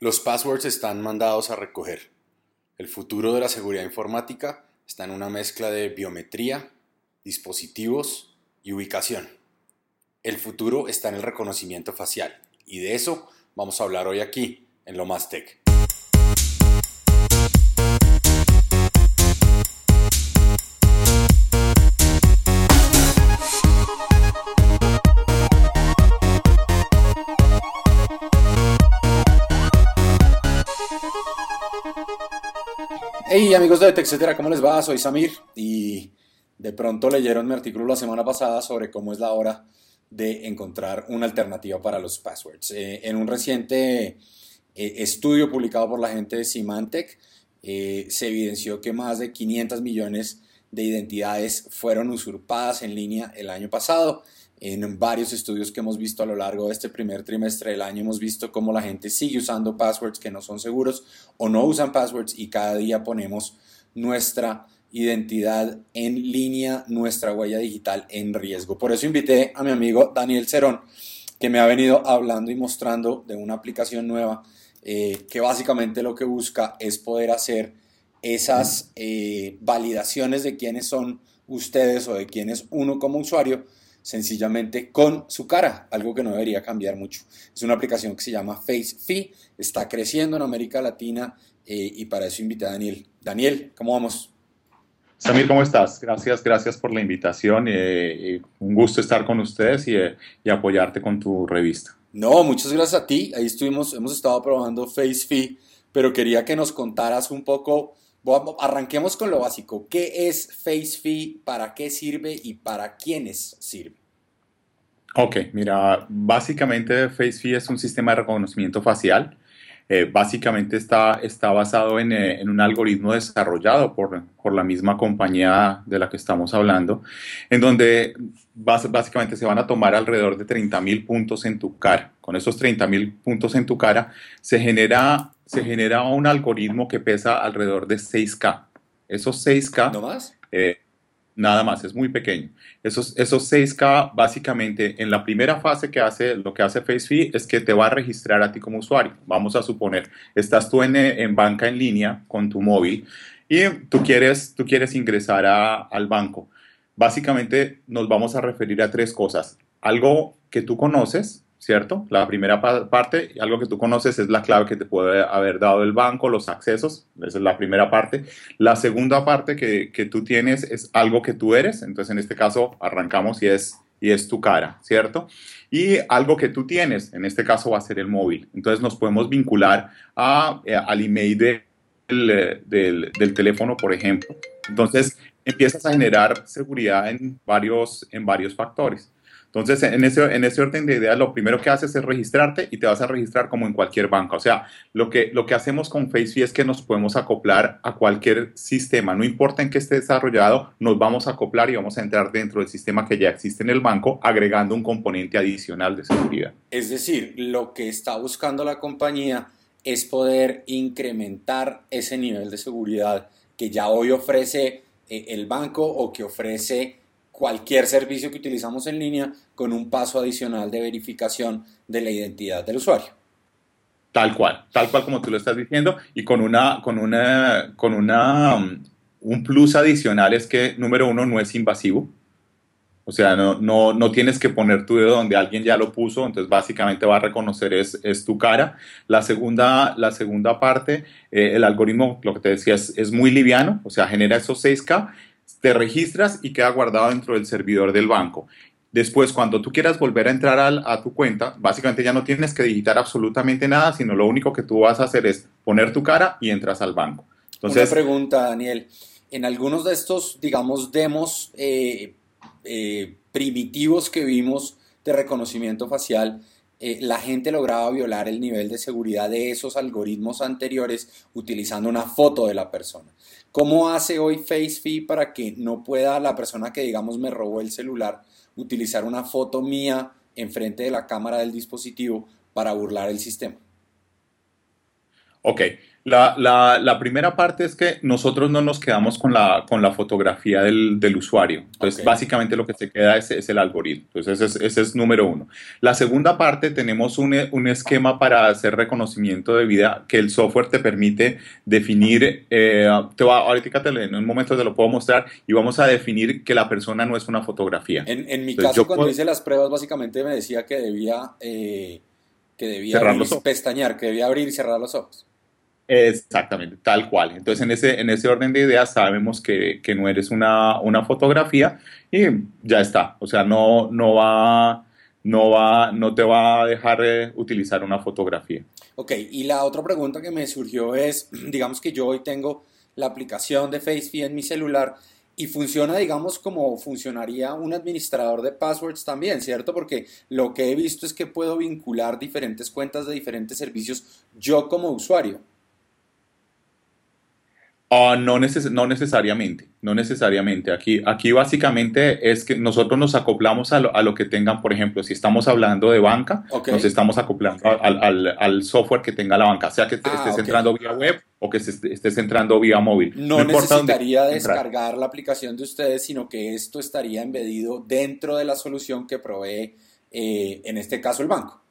Los passwords están mandados a recoger. El futuro de la seguridad informática está en una mezcla de biometría, dispositivos y ubicación. El futuro está en el reconocimiento facial y de eso vamos a hablar hoy aquí en Lo Más Tech. Hey amigos de etcétera, ¿cómo les va? Soy Samir y de pronto leyeron mi artículo la semana pasada sobre cómo es la hora de encontrar una alternativa para los passwords. Eh, en un reciente eh, estudio publicado por la gente de Symantec, eh, se evidenció que más de 500 millones de identidades fueron usurpadas en línea el año pasado en varios estudios que hemos visto a lo largo de este primer trimestre del año, hemos visto cómo la gente sigue usando passwords que no son seguros o no usan passwords y cada día ponemos nuestra identidad en línea, nuestra huella digital en riesgo. Por eso invité a mi amigo Daniel Cerón, que me ha venido hablando y mostrando de una aplicación nueva eh, que básicamente lo que busca es poder hacer esas eh, validaciones de quiénes son ustedes o de quién es uno como usuario sencillamente con su cara, algo que no debería cambiar mucho. Es una aplicación que se llama FaceFi, está creciendo en América Latina eh, y para eso invité a Daniel. Daniel, ¿cómo vamos? Samir, ¿cómo estás? Gracias, gracias por la invitación. Eh, un gusto estar con ustedes y, eh, y, apoyarte con tu revista. No, muchas gracias a ti. Ahí estuvimos, hemos estado probando FaceFi, pero quería que nos contaras un poco Arranquemos con lo básico. ¿Qué es FaceFi? ¿Para qué sirve? ¿Y para quiénes sirve? Ok, mira, básicamente FaceFi es un sistema de reconocimiento facial. Eh, básicamente está, está basado en, eh, en, un algoritmo desarrollado por, por, la misma compañía de la que estamos hablando, en donde básicamente se van a tomar alrededor de 30 mil puntos en tu cara. Con esos 30 mil puntos en tu cara se genera se genera un algoritmo que pesa alrededor de 6K. Esos 6K... ¿No más? Eh, nada más, es muy pequeño. Esos, esos 6K, básicamente, en la primera fase que hace, lo que hace FaceFi es que te va a registrar a ti como usuario. Vamos a suponer, estás tú en, en banca en línea con tu móvil y tú quieres, tú quieres ingresar a, al banco. Básicamente nos vamos a referir a tres cosas. Algo que tú conoces, ¿cierto? La primera parte, algo que tú conoces es la clave que te puede haber dado el banco, los accesos, esa es la primera parte. La segunda parte que, que, tú tienes es algo que tú eres, entonces en este caso arrancamos y es, y es tu cara, ¿cierto? Y algo que tú tienes, en este caso va a ser el móvil. Entonces nos podemos vincular a, eh, al email del, del, del teléfono, por ejemplo. Entonces empiezas a generar seguridad en varios, en varios factores. Entonces, en ese, en ese orden de ideas, lo primero que haces es registrarte y te vas a registrar como en cualquier banca. O sea, lo que, lo que hacemos con FaceFi es que nos podemos acoplar a cualquier sistema. No importa en qué esté desarrollado, nos vamos a acoplar y vamos a entrar dentro del sistema que ya existe en el banco, agregando un componente adicional de seguridad. Es decir, lo que está buscando la compañía es poder incrementar ese nivel de seguridad que ya hoy ofrece eh, el banco o que ofrece cualquier servicio que utilizamos en línea con un paso adicional de verificación de la identidad del usuario. Tal cual, tal cual como tú lo estás diciendo y con una, con una, con una, um, un plus adicional es que número uno no es invasivo. O sea, no, no, no, tienes que poner tu dedo donde alguien ya lo puso, entonces básicamente va a reconocer es, es tu cara. La segunda, la segunda parte, eh, el algoritmo, lo que te decía, es, es muy liviano, o sea, genera esos 6K te registras y queda guardado dentro del servidor del banco. Después, cuando tú quieras volver a entrar a, tu cuenta, básicamente ya no tienes que digitar absolutamente nada, sino lo único que tú vas a hacer es poner tu cara y entras al banco. Una pregunta, Daniel. En algunos de estos, digamos, demos eh, eh, primitivos que vimos de reconocimiento facial, eh, la gente lograba violar el nivel de seguridad de esos algoritmos anteriores utilizando una foto de la persona. ¿Cómo hace hoy FaceFi para que no pueda la persona que digamos me robó el celular utilizar una foto mía enfrente de la cámara del dispositivo para burlar el sistema? Ok, la, la, la, primera parte es que nosotros no nos quedamos con la, con la fotografía del, del usuario. Entonces, okay. básicamente lo que se queda es, es el algoritmo. Entonces, ese es, ese es, número uno. La segunda parte, tenemos un, un, esquema para hacer reconocimiento de vida que el software te permite definir. Eh, te va, ahorita te, en un momento te lo puedo mostrar y vamos a definir que la persona no es una fotografía. En, en mi Entonces, caso, cuando hice las pruebas, básicamente me decía que debía, eh, que debía abrir, pestañear, que debía abrir y cerrar los ojos. Exactamente, tal cual. Entonces, en ese, en ese orden de ideas sabemos que, que, no eres una, una fotografía y ya está. O sea, no, no, va, no, va, no te va a dejar eh, utilizar una fotografía. Ok, y la otra pregunta que me surgió es, digamos que yo hoy tengo la aplicación de FaceFi en mi celular y funciona, digamos, como funcionaría un administrador de passwords también, ¿cierto? Porque lo que he visto es que puedo vincular diferentes cuentas de diferentes servicios yo como usuario. Uh, no, neces no, necesariamente, no necesariamente. Aquí, aquí básicamente es que nosotros nos acoplamos a lo, a lo que tengan, por ejemplo, si estamos hablando de banca, okay. nos estamos acoplando al, al, al, software que tenga la banca, sea que ah, estés okay. entrando vía web o que estés entrando vía móvil. No, no necesitaría descargar entrar. la aplicación de ustedes, sino que esto estaría embedido dentro de la solución que provee, eh, en este caso, el banco.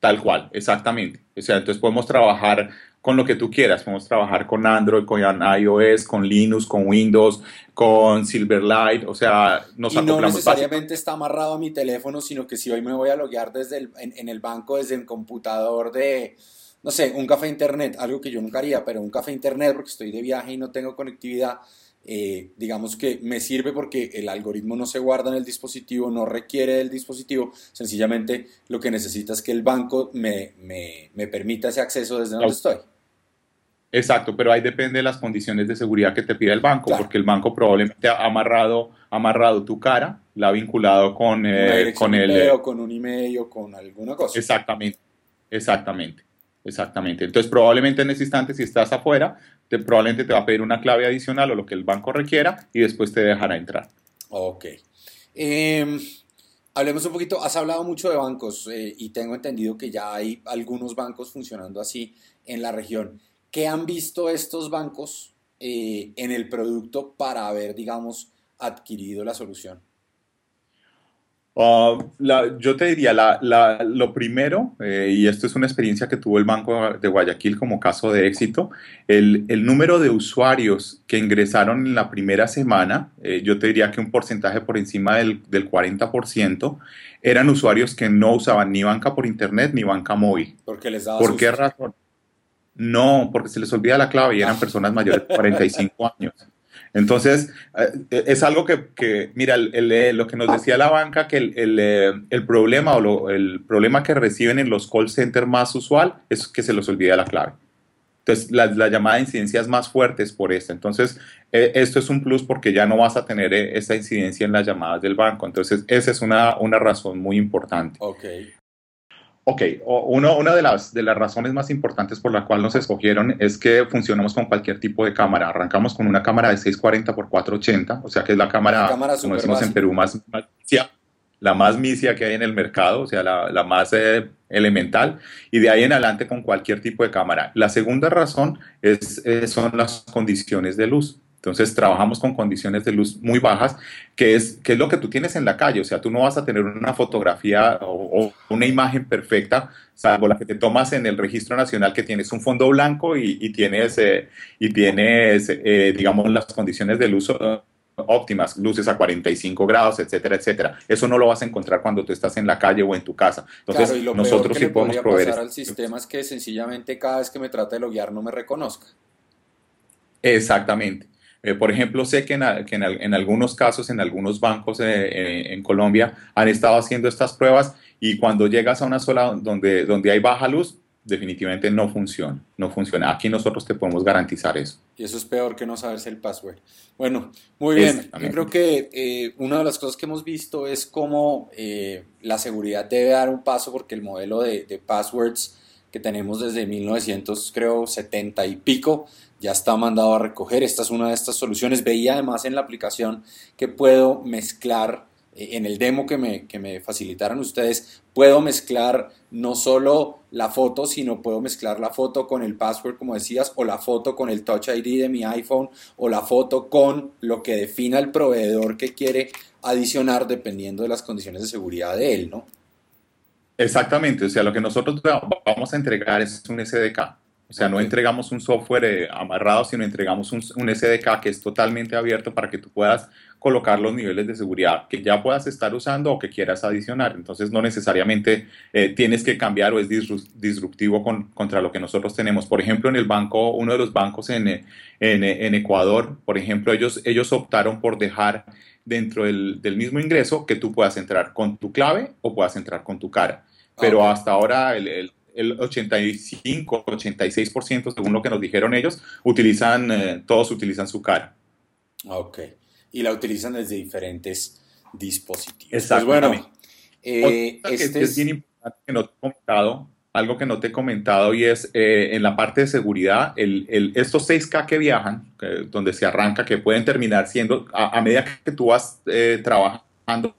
Tal cual, exactamente. O sea, entonces podemos trabajar con lo que tú quieras. Podemos trabajar con Android, con iOS, con Linux, con Windows, con Silverlight. O sea, nos y no necesariamente está amarrado a mi teléfono, sino que si hoy me voy a loguear desde el, en, en, el banco, desde el computador de, no sé, un café internet, algo que yo nunca haría, pero un café internet porque estoy de viaje y no tengo conectividad. Eh, digamos que me sirve porque el algoritmo no se guarda en el dispositivo, no requiere del dispositivo, sencillamente lo que necesita es que el banco me, me, me permita ese acceso desde donde estoy. Exacto, pero ahí depende de las condiciones de seguridad que te pida el banco, claro. porque el banco probablemente ha amarrado, ha amarrado tu cara, la ha vinculado con, eh, con el... Email, con un email o con alguna cosa. Exactamente, exactamente, exactamente. Entonces probablemente en ese instante, si estás afuera, te, probablemente te va a pedir una clave adicional o lo que el banco requiera y después te dejará entrar. Ok. Eh, hablemos un poquito, has hablado mucho de bancos eh, y tengo entendido que ya hay algunos bancos funcionando así en la región. ¿Qué han visto estos bancos eh, en el producto para haber, digamos, adquirido la solución? Uh, la, yo te diría, la, la, lo primero, eh, y esto es una experiencia que tuvo el Banco de Guayaquil como caso de éxito, el, el número de usuarios que ingresaron en la primera semana, eh, yo te diría que un porcentaje por encima del, del 40%, eran usuarios que no usaban ni banca por internet ni banca móvil. ¿Por qué les daba ¿Por qué razón? No, porque se les olvida la clave y eran personas mayores de 45 años. Entonces, eh, es algo que, que mira, el, el, lo que nos decía la banca, que el, el problema o lo, el problema que reciben en los call centers más usual es que se les olvida la clave. Entonces, la, la llamada de incidencia es más fuerte es por esta. Entonces, eh, esto es un plus porque ya no vas a tener eh, esa incidencia en las llamadas del banco. Entonces, esa es una, una razón muy importante. Okay. Ok, uno, una de las, de las razones más importantes por la cual nos escogieron es que funcionamos con cualquier tipo de cámara. Arrancamos con una cámara de 640 x 480, o sea que es la cámara, cámara como decimos en Perú, más, más misia, la más misia que hay en el mercado, o sea, la, la más eh, elemental, y de ahí en adelante con cualquier tipo de cámara. La segunda razón es, eh, son las condiciones de luz. Entonces trabajamos con condiciones de luz muy bajas, que es, que es lo que tú tienes en la calle. O sea, tú no vas a tener una fotografía o, o una imagen perfecta, salvo la que te tomas en el registro nacional, que tienes un fondo blanco y, y tienes, eh, y tienes eh, digamos, las condiciones de luz uh, óptimas, luces a 45 grados, etcétera, etcétera. Eso no lo vas a encontrar cuando tú estás en la calle o en tu casa. Entonces, claro, y lo nosotros que sí podemos proveer. Pasar al sistema es que sencillamente cada vez que me trate de loguear no me reconozca. Exactamente. Eh, por ejemplo, sé que, en, que en, en, algunos casos, en algunos bancos eh, eh, en Colombia han estado haciendo estas pruebas y cuando llegas a una sola donde, donde hay baja luz, definitivamente no funciona, no funciona. Aquí nosotros te podemos garantizar eso. Y eso es peor que no saberse el password. Bueno, muy bien. Yo creo que eh, una de las cosas que hemos visto es cómo la seguridad debe dar un paso porque el modelo de, de passwords que tenemos desde 1970 y pico ya está mandado a recoger. Esta es una de estas soluciones. Veía además en la aplicación que puedo mezclar eh, en el demo que me, que me facilitaron ustedes, puedo mezclar no solo la foto, sino puedo mezclar la foto con el password, como decías, o la foto con el Touch ID de mi iPhone, o la foto con lo que defina el proveedor que quiere adicionar dependiendo de las condiciones de seguridad de él, ¿no? Exactamente, o sea, lo que nosotros vamos a entregar es un SDK. O sea, no entregamos un software eh, amarrado, sino entregamos un, SDK que es totalmente abierto para que tú puedas colocar los niveles de seguridad que ya puedas estar usando o que quieras adicionar. Entonces, no necesariamente eh, tienes que cambiar o es disruptivo contra lo que nosotros tenemos. Por ejemplo, en el banco, uno de los bancos en, en, Ecuador, por ejemplo, ellos, ellos optaron por dejar dentro del, del, mismo ingreso que tú puedas entrar con tu clave o puedas entrar con tu cara. Pero hasta ahora el el 85, 86%, según lo que nos dijeron ellos, utilizan, eh, todos utilizan su cara. Ok. Y la utilizan desde diferentes dispositivos. Exacto. Pues bueno, eh, este es... bien importante que no te he comentado, algo que no te he comentado y es eh, en la parte de seguridad, el, el, estos 6K que viajan, donde se arranca, que pueden terminar siendo, a medida que tú vas trabajando,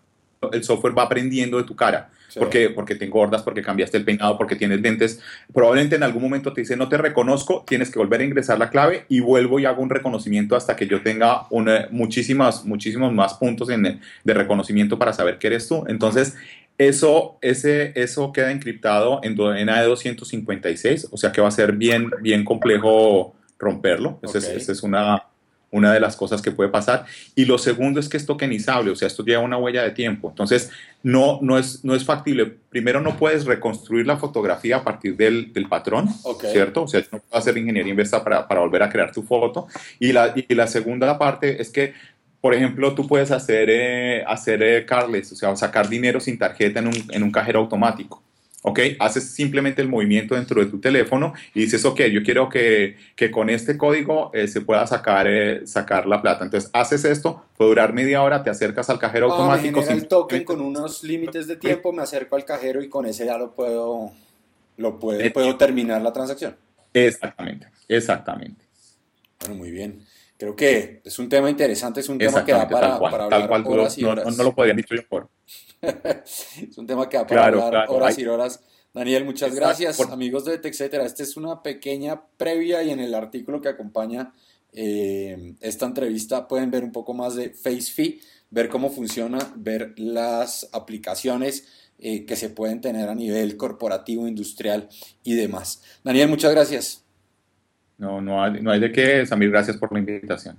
el software va aprendiendo de tu cara porque, porque te engordas, porque cambiaste el peinado, porque tienes lentes. Probablemente en algún momento te dice, no te reconozco, tienes que volver a ingresar la clave y vuelvo y hago un reconocimiento hasta que yo tenga una, muchísimas, muchísimos más puntos en, de reconocimiento para saber que eres tú. Entonces, eso, ese, eso queda encriptado en, en AE256, o sea que va a ser bien, bien complejo romperlo. Esa es una, una de las cosas que puede pasar. Y lo segundo es que es tokenizable, o sea, esto lleva una huella de tiempo. Entonces, no, no, es, no es factible. Primero, no puedes reconstruir la fotografía a partir del, del patrón, ¿cierto? O sea, no puedes hacer ingeniería inversa para, para, volver a crear tu foto. Y la, y la segunda parte es que por ejemplo, tú puedes hacer, eh, hacer eh, carles, o sea, sacar dinero sin tarjeta en un, en un cajero automático. ¿Ok? Haces simplemente el movimiento dentro de tu teléfono y dices, ok, yo quiero que, que con este código eh, se pueda sacar, eh, sacar la plata. Entonces, haces esto, puede durar media hora, te acercas al cajero automático. Me el token con unos límites de tiempo, me acerco al cajero y con ese ya lo puedo, lo puedo, puedo terminar la transacción. Exactamente, exactamente. Bueno, muy bien. Creo que es un tema interesante, es un tema que da para, para hablar tal cual, horas y horas. No, no, lo podría dicho yo por. es un tema que va para hablar horas y horas. Daniel, muchas gracias. Amigos de TechCetera, esta es una pequeña previa y en el artículo que acompaña eh, esta entrevista pueden ver un poco más de FaceFi, ver cómo funciona, ver las aplicaciones eh, que se pueden tener a nivel corporativo, industrial y demás. Daniel, muchas gracias. No, no hay, no hay de qué, Samir, gracias por la invitación.